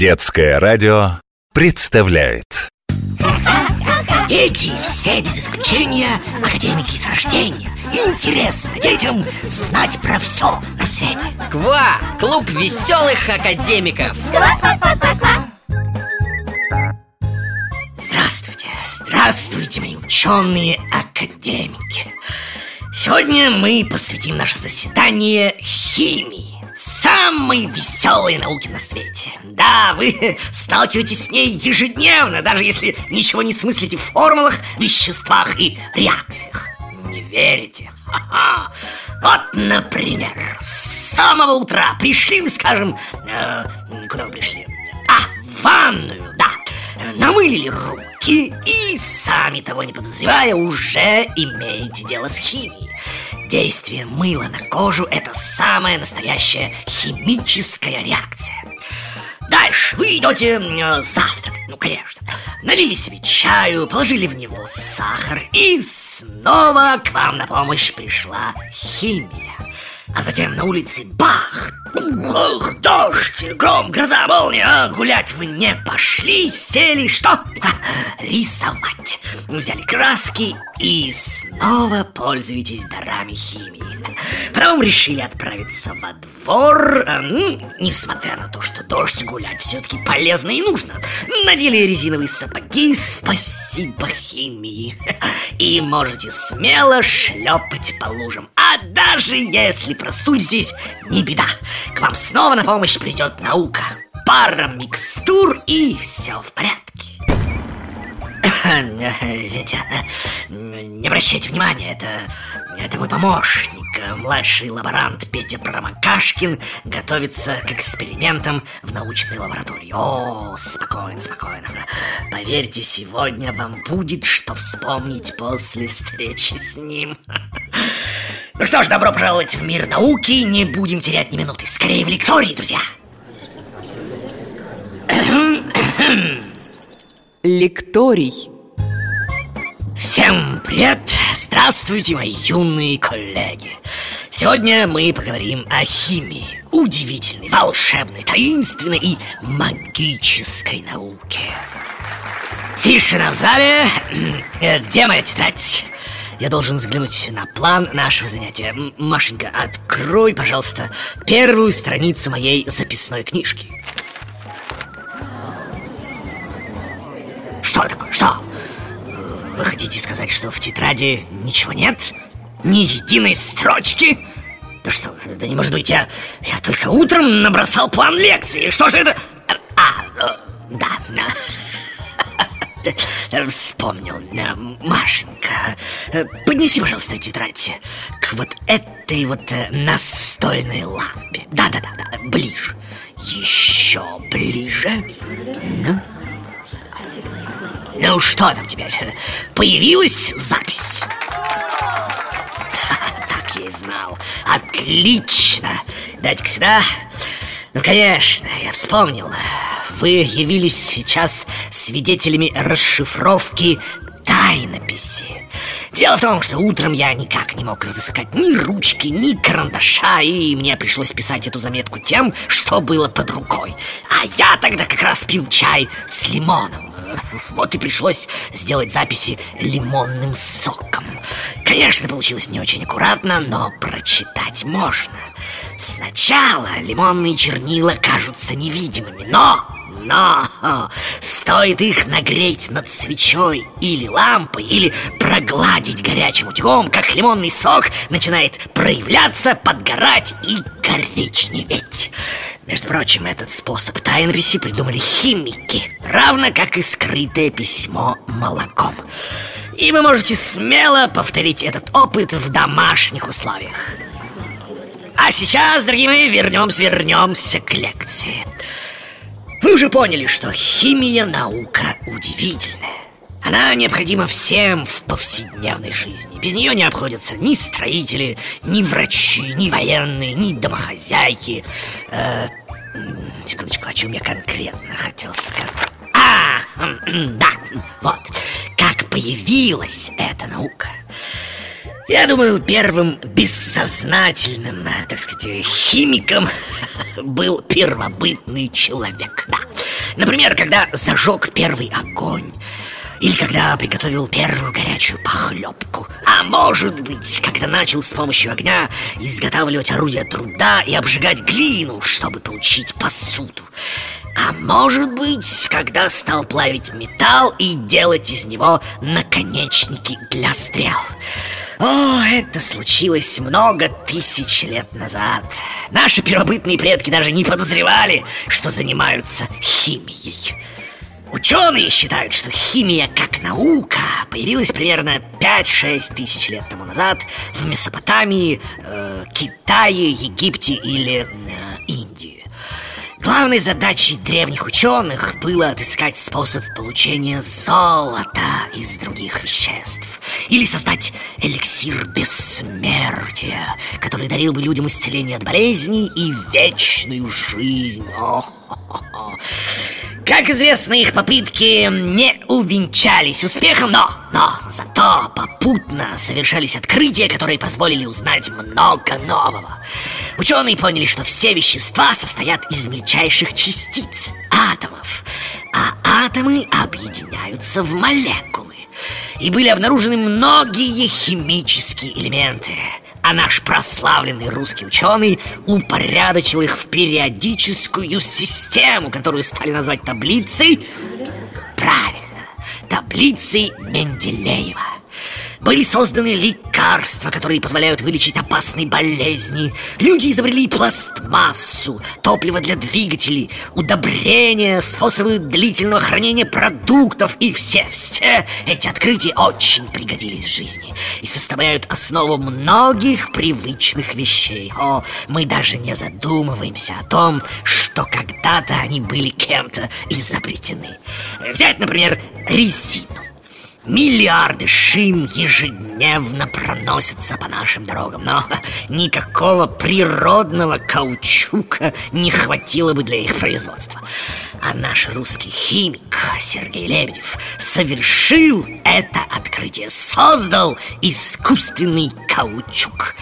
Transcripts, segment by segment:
Детское радио представляет. Дети все без исключения академики с рождения. Интересно детям знать про все на свете. КВА! Клуб веселых академиков. Здравствуйте, здравствуйте, мои ученые академики. Сегодня мы посвятим наше заседание химии Самой веселой науки на свете Да, вы сталкиваетесь с ней ежедневно Даже если ничего не смыслите в формулах, веществах и реакциях Не верите? Ха-ха. Вот, например, с самого утра пришли вы, скажем, э, куда вы пришли? А, в ванную, да Намылили руки и, сами того не подозревая, уже имеете дело с химией Действие мыла на кожу – это самая настоящая химическая реакция. Дальше вы идете завтракать, ну конечно. Налили себе чаю, положили в него сахар, и снова к вам на помощь пришла химия. А затем на улице бах! Ох, дождь, гром, гроза, молния! А гулять вы не пошли, сели, что? А, рисовать. Взяли краски и снова пользуетесь дарами химии. Потом решили отправиться во двор, а, ну, несмотря на то, что дождь гулять все-таки полезно и нужно. Надели резиновые сапоги, спасибо химии. И можете смело шлепать по лужам. А даже если простудитесь, не беда. К вам снова на помощь придет наука. Пара микстур и все в порядке. Извините, не обращайте внимания, это, это мой помощник, младший лаборант Петя Промокашкин готовится к экспериментам в научной лаборатории. О, спокойно, спокойно. Поверьте, сегодня вам будет что вспомнить после встречи с ним. Ну что ж, добро пожаловать в мир науки, не будем терять ни минуты. Скорее в лектории, друзья. Лекторий. Всем привет! Здравствуйте, мои юные коллеги! Сегодня мы поговорим о химии Удивительной, волшебной, таинственной и магической науке Тишина в зале Где моя тетрадь? Я должен взглянуть на план нашего занятия Машенька, открой, пожалуйста, первую страницу моей записной книжки Вы хотите сказать, что в тетради ничего нет? Ни единой строчки? Да что, да не может быть, я, я только утром набросал план лекции. Что же это? А, ну, да, да. Вспомнил, Машенька. Поднеси, пожалуйста, тетрадь К вот этой вот э, настольной лампе. Да-да-да, ближе. Еще ближе. Ну ну что там теперь? Появилась запись? Так я и знал. Отлично. Дайте-ка сюда. Ну, конечно, я вспомнил. Вы явились сейчас свидетелями расшифровки тайнописи. Дело в том, что утром я никак не мог разыскать ни ручки, ни карандаша, и мне пришлось писать эту заметку тем, что было под рукой. А я тогда как раз пил чай с лимоном. Вот и пришлось сделать записи лимонным соком. Конечно, получилось не очень аккуратно, но прочитать можно. Сначала лимонные чернила кажутся невидимыми, но но стоит их нагреть над свечой или лампой, или прогладить горячим утюгом, как лимонный сок начинает проявляться, подгорать и коричневеть. Между прочим, этот способ тайнописи придумали химики, равно как и скрытое письмо молоком. И вы можете смело повторить этот опыт в домашних условиях. А сейчас, дорогие мои, вернемся, вернемся к лекции. Вы уже поняли, что химия наука удивительная. Она необходима всем в повседневной жизни. Без нее не обходятся ни строители, ни врачи, ни военные, ни домохозяйки. Э, секундочку, о чем я конкретно хотел сказать? А, да, вот. Как появилась эта наука? Я думаю, первым бессознательным, э, так сказать, химиком был первобытный человек, да. Например, когда зажег первый огонь или когда приготовил первую горячую похлебку. А может быть, когда начал с помощью огня изготавливать орудия труда и обжигать глину, чтобы получить посуду. А может быть, когда стал плавить металл и делать из него наконечники для стрел О, это случилось много тысяч лет назад Наши первобытные предки даже не подозревали, что занимаются химией Ученые считают, что химия как наука появилась примерно 5-6 тысяч лет тому назад в Месопотамии, э, Китае, Египте или э, Индии. Главной задачей древних ученых было отыскать способ получения золота из других веществ Или создать эликсир бессмертия, который дарил бы людям исцеление от болезней и вечную жизнь О -хо -хо. Как известно, их попытки не увенчались успехом, но, но зато попутно совершались открытия, которые позволили узнать много нового. Ученые поняли, что все вещества состоят из мельчайших частиц, атомов, а атомы объединяются в молекулы. И были обнаружены многие химические элементы – а наш прославленный русский ученый упорядочил их в периодическую систему, которую стали назвать таблицей... Правильно, таблицей Менделеева. Были созданы лекарства, которые позволяют вылечить опасные болезни. Люди изобрели пластмассу, топливо для двигателей, удобрения, способы длительного хранения продуктов. И все-все эти открытия очень пригодились в жизни и составляют основу многих привычных вещей. О, мы даже не задумываемся о том, что когда-то они были кем-то изобретены. Взять, например, резину. Миллиарды шин ежедневно проносятся по нашим дорогам, но никакого природного каучука не хватило бы для их производства. А наш русский химик Сергей Лебедев совершил это открытие, создал искусственный каучук.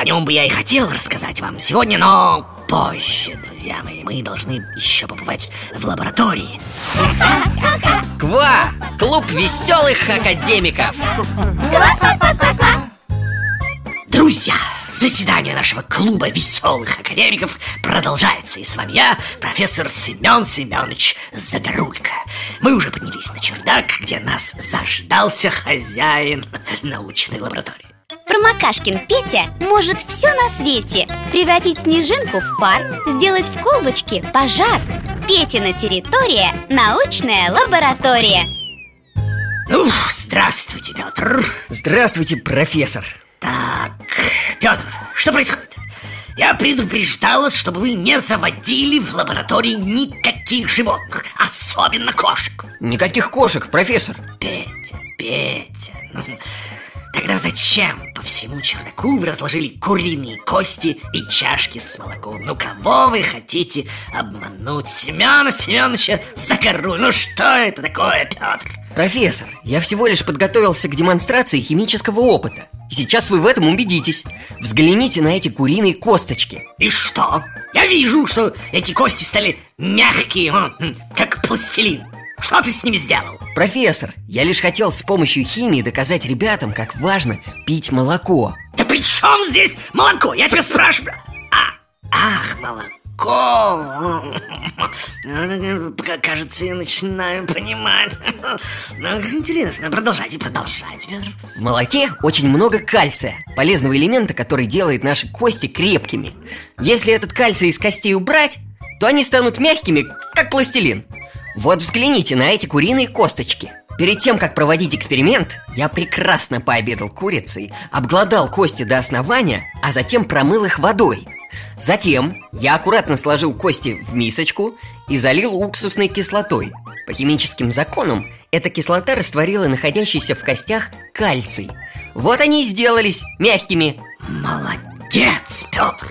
О нем бы я и хотел рассказать вам сегодня, но позже, друзья мои. Мы должны еще побывать в лаборатории. Ква! Клуб веселых академиков! Друзья, заседание нашего клуба веселых академиков продолжается. И с вами я, профессор Семен Семенович Загорулько. Мы уже поднялись на чердак, где нас заждался хозяин научной лаборатории. Промокашкин Петя может все на свете. Превратить снежинку в пар Сделать в колбочке пожар. Петина территория – научная лаборатория. Ну, здравствуйте, Петр Здравствуйте, профессор. Так, Петр, что происходит? Я предупреждал вас, чтобы вы не заводили в лаборатории никаких животных, особенно кошек. Никаких кошек, профессор. Петя, Петя, ну, Тогда зачем по всему чердаку вы разложили куриные кости и чашки с молоком? Ну кого вы хотите обмануть? Семена Семеновича Загоруль? Ну что это такое, Петр? Профессор, я всего лишь подготовился к демонстрации химического опыта И сейчас вы в этом убедитесь Взгляните на эти куриные косточки И что? Я вижу, что эти кости стали мягкие, как пластилин что ты с ними сделал? Профессор, я лишь хотел с помощью химии доказать ребятам, как важно пить молоко. Да при чем здесь молоко? Я тебя спрашиваю. А, Ах, молоко. Кажется, я начинаю понимать. Интересно, продолжайте, продолжайте, Петр В молоке очень много кальция Полезного элемента, который делает наши кости крепкими. Если этот кальций из костей убрать, то они станут мягкими, как пластилин вот взгляните на эти куриные косточки Перед тем, как проводить эксперимент, я прекрасно пообедал курицей, обглодал кости до основания, а затем промыл их водой. Затем я аккуратно сложил кости в мисочку и залил уксусной кислотой. По химическим законам эта кислота растворила находящийся в костях кальций. Вот они и сделались мягкими. Молодец, Петр!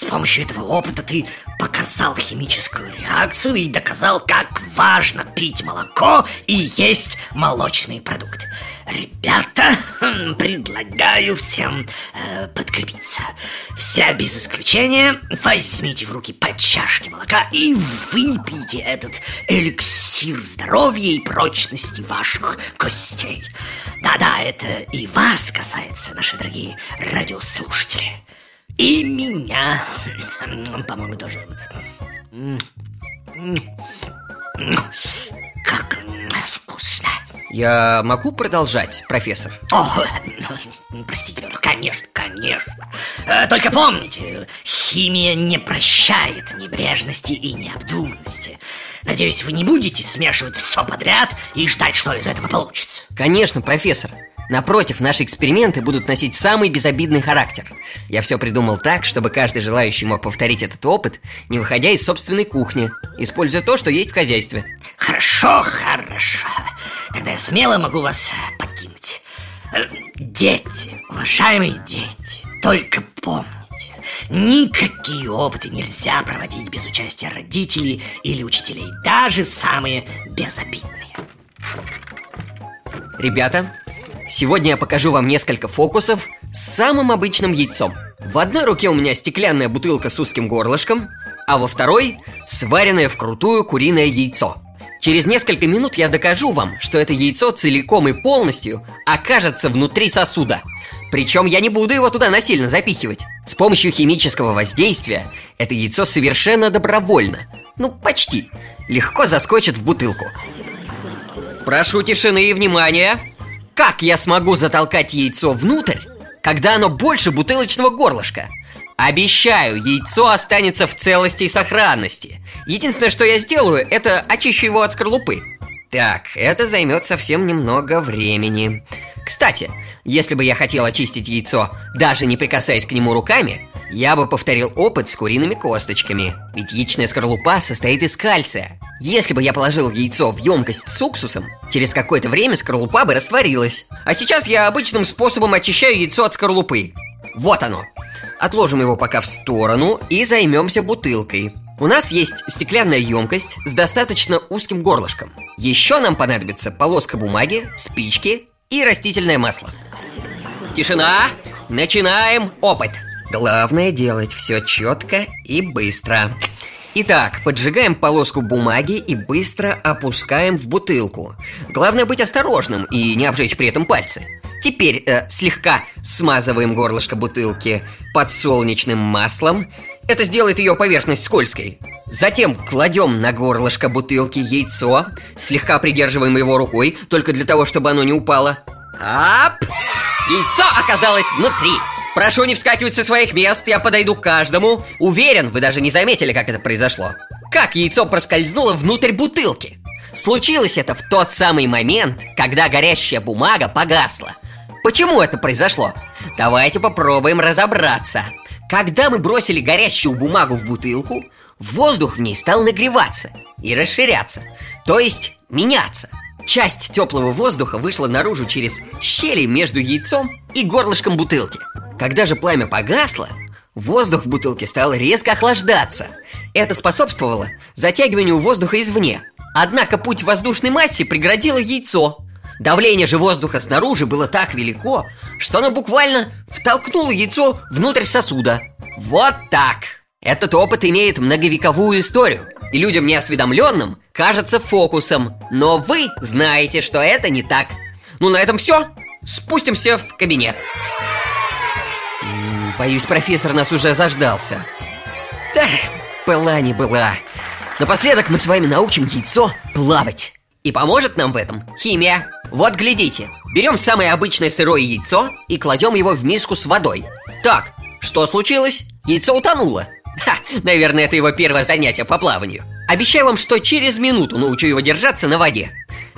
С помощью этого опыта ты показал химическую реакцию и доказал, как важно пить молоко и есть молочные продукты. Ребята, хм, предлагаю всем э, подкрепиться. Все без исключения возьмите в руки по чашке молока и выпейте этот эликсир здоровья и прочности ваших костей. Да-да, это и вас касается, наши дорогие радиослушатели. И меня, по-моему, тоже. Как вкусно. Я могу продолжать, профессор? О, простите, конечно, конечно. Э, Только помните, химия не прощает небрежности и необдуманности. Надеюсь, вы не будете смешивать все подряд и ждать, что из этого получится. Конечно, профессор. Напротив, наши эксперименты будут носить самый безобидный характер. Я все придумал так, чтобы каждый желающий мог повторить этот опыт, не выходя из собственной кухни, используя то, что есть в хозяйстве. Хорошо, хорошо. Тогда я смело могу вас покинуть. Э, Дети, уважаемые дети, только помните, никакие опыты нельзя проводить без участия родителей или учителей, даже самые безобидные. Ребята, сегодня я покажу вам несколько фокусов с самым обычным яйцом. В одной руке у меня стеклянная бутылка с узким горлышком, а во второй сваренное вкрутую куриное яйцо. Через несколько минут я докажу вам, что это яйцо целиком и полностью окажется внутри сосуда. Причем я не буду его туда насильно запихивать. С помощью химического воздействия это яйцо совершенно добровольно, ну почти, легко заскочит в бутылку. Прошу тишины и внимания. Как я смогу затолкать яйцо внутрь, когда оно больше бутылочного горлышка? Обещаю, яйцо останется в целости и сохранности. Единственное, что я сделаю, это очищу его от скорлупы. Так, это займет совсем немного времени. Кстати, если бы я хотел очистить яйцо, даже не прикасаясь к нему руками, я бы повторил опыт с куриными косточками. Ведь яичная скорлупа состоит из кальция. Если бы я положил яйцо в емкость с уксусом, через какое-то время скорлупа бы растворилась. А сейчас я обычным способом очищаю яйцо от скорлупы. Вот оно. Отложим его пока в сторону и займемся бутылкой. У нас есть стеклянная емкость с достаточно узким горлышком. Еще нам понадобится полоска бумаги, спички и растительное масло. Тишина! Начинаем опыт! Главное делать все четко и быстро. Итак, поджигаем полоску бумаги и быстро опускаем в бутылку. Главное быть осторожным и не обжечь при этом пальцы. Теперь э, слегка смазываем горлышко бутылки подсолнечным маслом. Это сделает ее поверхность скользкой. Затем кладем на горлышко бутылки яйцо, слегка придерживаем его рукой, только для того, чтобы оно не упало. Ап! Яйцо оказалось внутри. Прошу не вскакивать со своих мест, я подойду к каждому. Уверен, вы даже не заметили, как это произошло. Как яйцо проскользнуло внутрь бутылки? Случилось это в тот самый момент, когда горящая бумага погасла. Почему это произошло? Давайте попробуем разобраться. Когда мы бросили горящую бумагу в бутылку, воздух в ней стал нагреваться и расширяться, то есть меняться. Часть теплого воздуха вышла наружу через щели между яйцом и горлышком бутылки. Когда же пламя погасло, воздух в бутылке стал резко охлаждаться. Это способствовало затягиванию воздуха извне. Однако путь воздушной массе преградило яйцо. Давление же воздуха снаружи было так велико, что оно буквально втолкнуло яйцо внутрь сосуда. Вот так! Этот опыт имеет многовековую историю, и людям неосведомленным кажется фокусом. Но вы знаете, что это не так. Ну, на этом все. Спустимся в кабинет. Боюсь, профессор нас уже заждался. Так, была не была. Напоследок мы с вами научим яйцо плавать. И поможет нам в этом химия. Вот глядите. Берем самое обычное сырое яйцо и кладем его в миску с водой. Так, что случилось? Яйцо утонуло. Ха, наверное, это его первое занятие по плаванию. Обещаю вам, что через минуту научу его держаться на воде.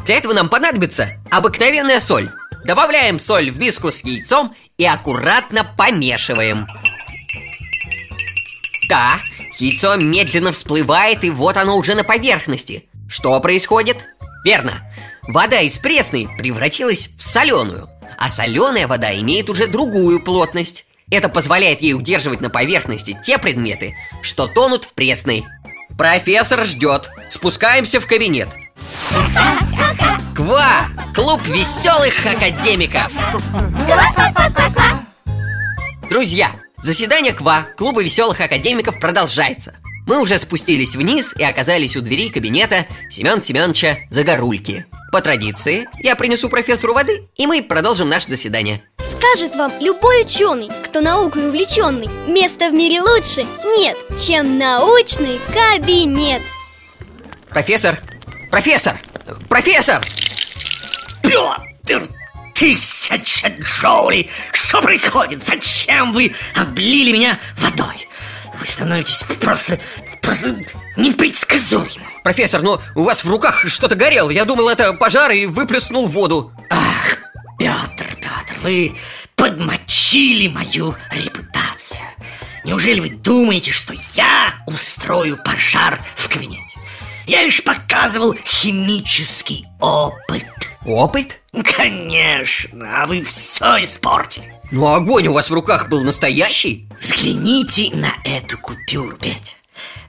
Для этого нам понадобится обыкновенная соль. Добавляем соль в миску с яйцом и аккуратно помешиваем. Да, яйцо медленно всплывает, и вот оно уже на поверхности. Что происходит? Верно. Вода из пресной превратилась в соленую, а соленая вода имеет уже другую плотность. Это позволяет ей удерживать на поверхности те предметы, что тонут в пресной. Профессор ждет. Спускаемся в кабинет. КВА! Клуб веселых академиков! Друзья, заседание КВА, Клуба веселых академиков продолжается. Мы уже спустились вниз и оказались у двери кабинета Семен Семеновича Загорульки. По традиции, я принесу профессору воды, и мы продолжим наше заседание. Скажет вам любой ученый, кто наукой увлеченный Место в мире лучше нет, чем научный кабинет. Профессор, профессор, профессор! Петр, тысяча джоулей! Что происходит? Зачем вы облили меня водой? Вы становитесь просто, просто непредсказуемым Профессор, ну у вас в руках что-то горело Я думал, это пожар и выплеснул воду Ах, Петр, Петр, вы подмочили мою репутацию Неужели вы думаете, что я устрою пожар в кабинете? Я лишь показывал химический опыт. Опыт? Конечно, а вы все испортили. Ну огонь у вас в руках был настоящий? Взгляните на эту купюру, Петя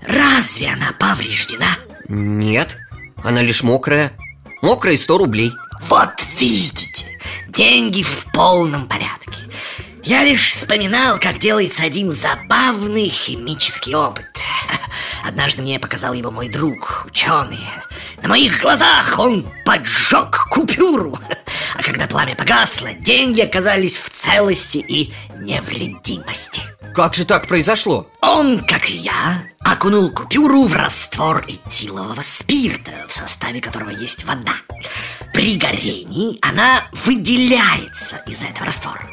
Разве она повреждена? Нет, она лишь мокрая. Мокрая 100 рублей. Вот видите, деньги в полном порядке. Я лишь вспоминал, как делается один забавный химический опыт Однажды мне показал его мой друг, ученый. На моих глазах он поджег купюру А когда пламя погасло, деньги оказались в целости и невредимости Как же так произошло? Он, как и я, окунул купюру в раствор этилового спирта, в составе которого есть вода. При горении она выделяется из этого раствора.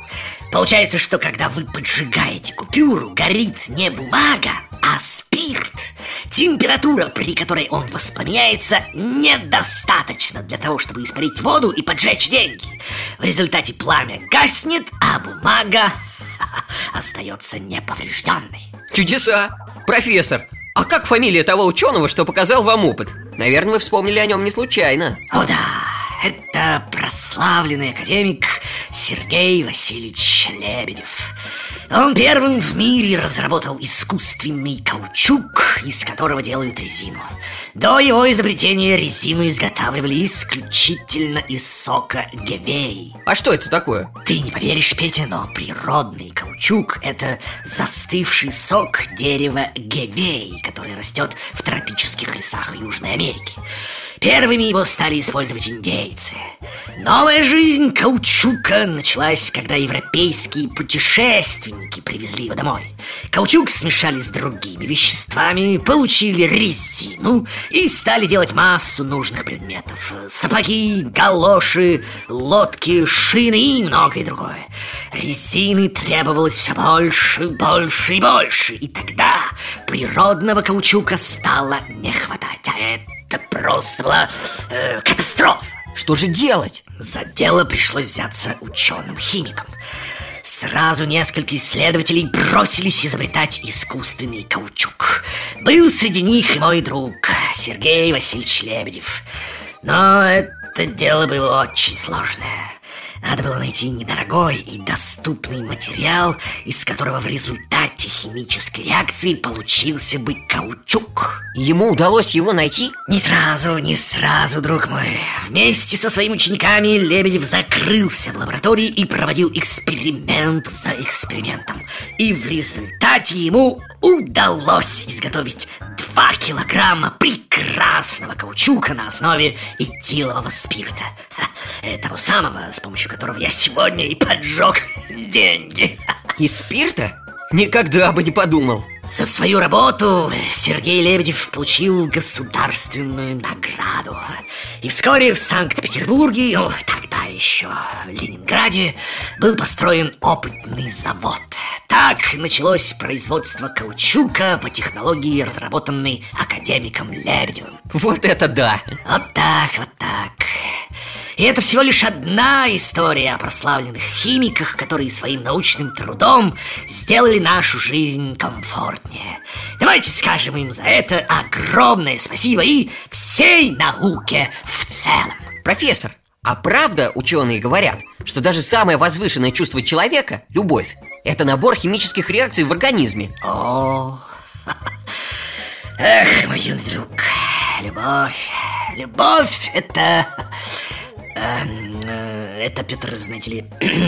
Получается, что когда вы поджигаете купюру, горит не бумага, а спирт. Температура, при которой он воспламеняется, недостаточно для того, чтобы испарить воду и поджечь деньги. В результате пламя гаснет, а бумага остается неповрежденной. Чудеса! Профессор, а как фамилия того ученого, что показал вам опыт? Наверное, вы вспомнили о нем не случайно О да, это прославленный академик Сергей Васильевич Лебедев Он первым в мире разработал искусственный каучук, из которого делают резину До его изобретения резину изготавливали исключительно из сока гевей А что это такое? Ты не поверишь, Петя, но природный каучук – это застывший сок дерева гевей, который растет в тропических лесах Южной Америки. Первыми его стали использовать индейцы. Новая жизнь каучука началась, когда европейские путешественники привезли его домой. Каучук смешали с другими веществами, получили резину и стали делать массу нужных предметов. Сапоги, галоши, лодки, шины и многое другое. Резины требовалось все больше, больше и больше. И тогда природного каучука стало не хватать. А это просто была э, катастрофа. Что же делать? За дело пришлось взяться ученым-химикам. Сразу несколько исследователей бросились изобретать искусственный каучук. Был среди них и мой друг Сергей Васильевич Лебедев. Но это дело было очень сложное. Надо было найти недорогой и доступный материал, из которого в результате химической реакции получился бы каучук. Ему удалось его найти? Не сразу, не сразу, друг мой. Вместе со своими учениками Лебедев закрылся в лаборатории и проводил эксперимент за экспериментом. И в результате ему удалось изготовить 2 килограмма прекрасного каучука на основе этилового спирта. Того самого, с помощью которого я сегодня и поджег деньги. Из спирта? Никогда бы не подумал За свою работу Сергей Лебедев получил государственную награду. И вскоре в Санкт-Петербурге, ну, тогда еще в Ленинграде, был построен опытный завод. Так началось производство каучука по технологии, разработанной академиком Лебедевым. Вот это да! Вот так, вот так. И это всего лишь одна история о прославленных химиках, которые своим научным трудом сделали нашу жизнь комфортнее. Давайте скажем им за это огромное спасибо и всей науке в целом. Профессор, а правда ученые говорят, что даже самое возвышенное чувство человека, любовь, это набор химических реакций в организме О, эх, мой юный друг, любовь, любовь это Это, Петр, знаете ли,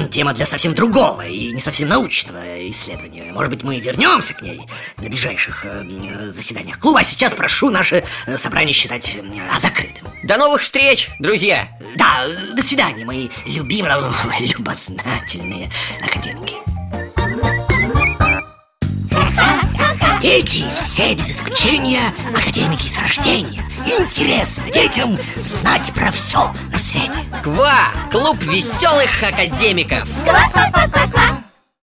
тема для совсем другого и не совсем научного исследования. Может быть, мы вернемся к ней на ближайших э, заседаниях клуба. А сейчас прошу наше э, собрание считать э, закрытым. До новых встреч, друзья! Да, э, до свидания, мои любимые, любознательные академики. Дети все без исключения академики с рождения. Интересно детям знать про все. Ква! Клуб веселых академиков! Ква-ква-ква-ква-ква!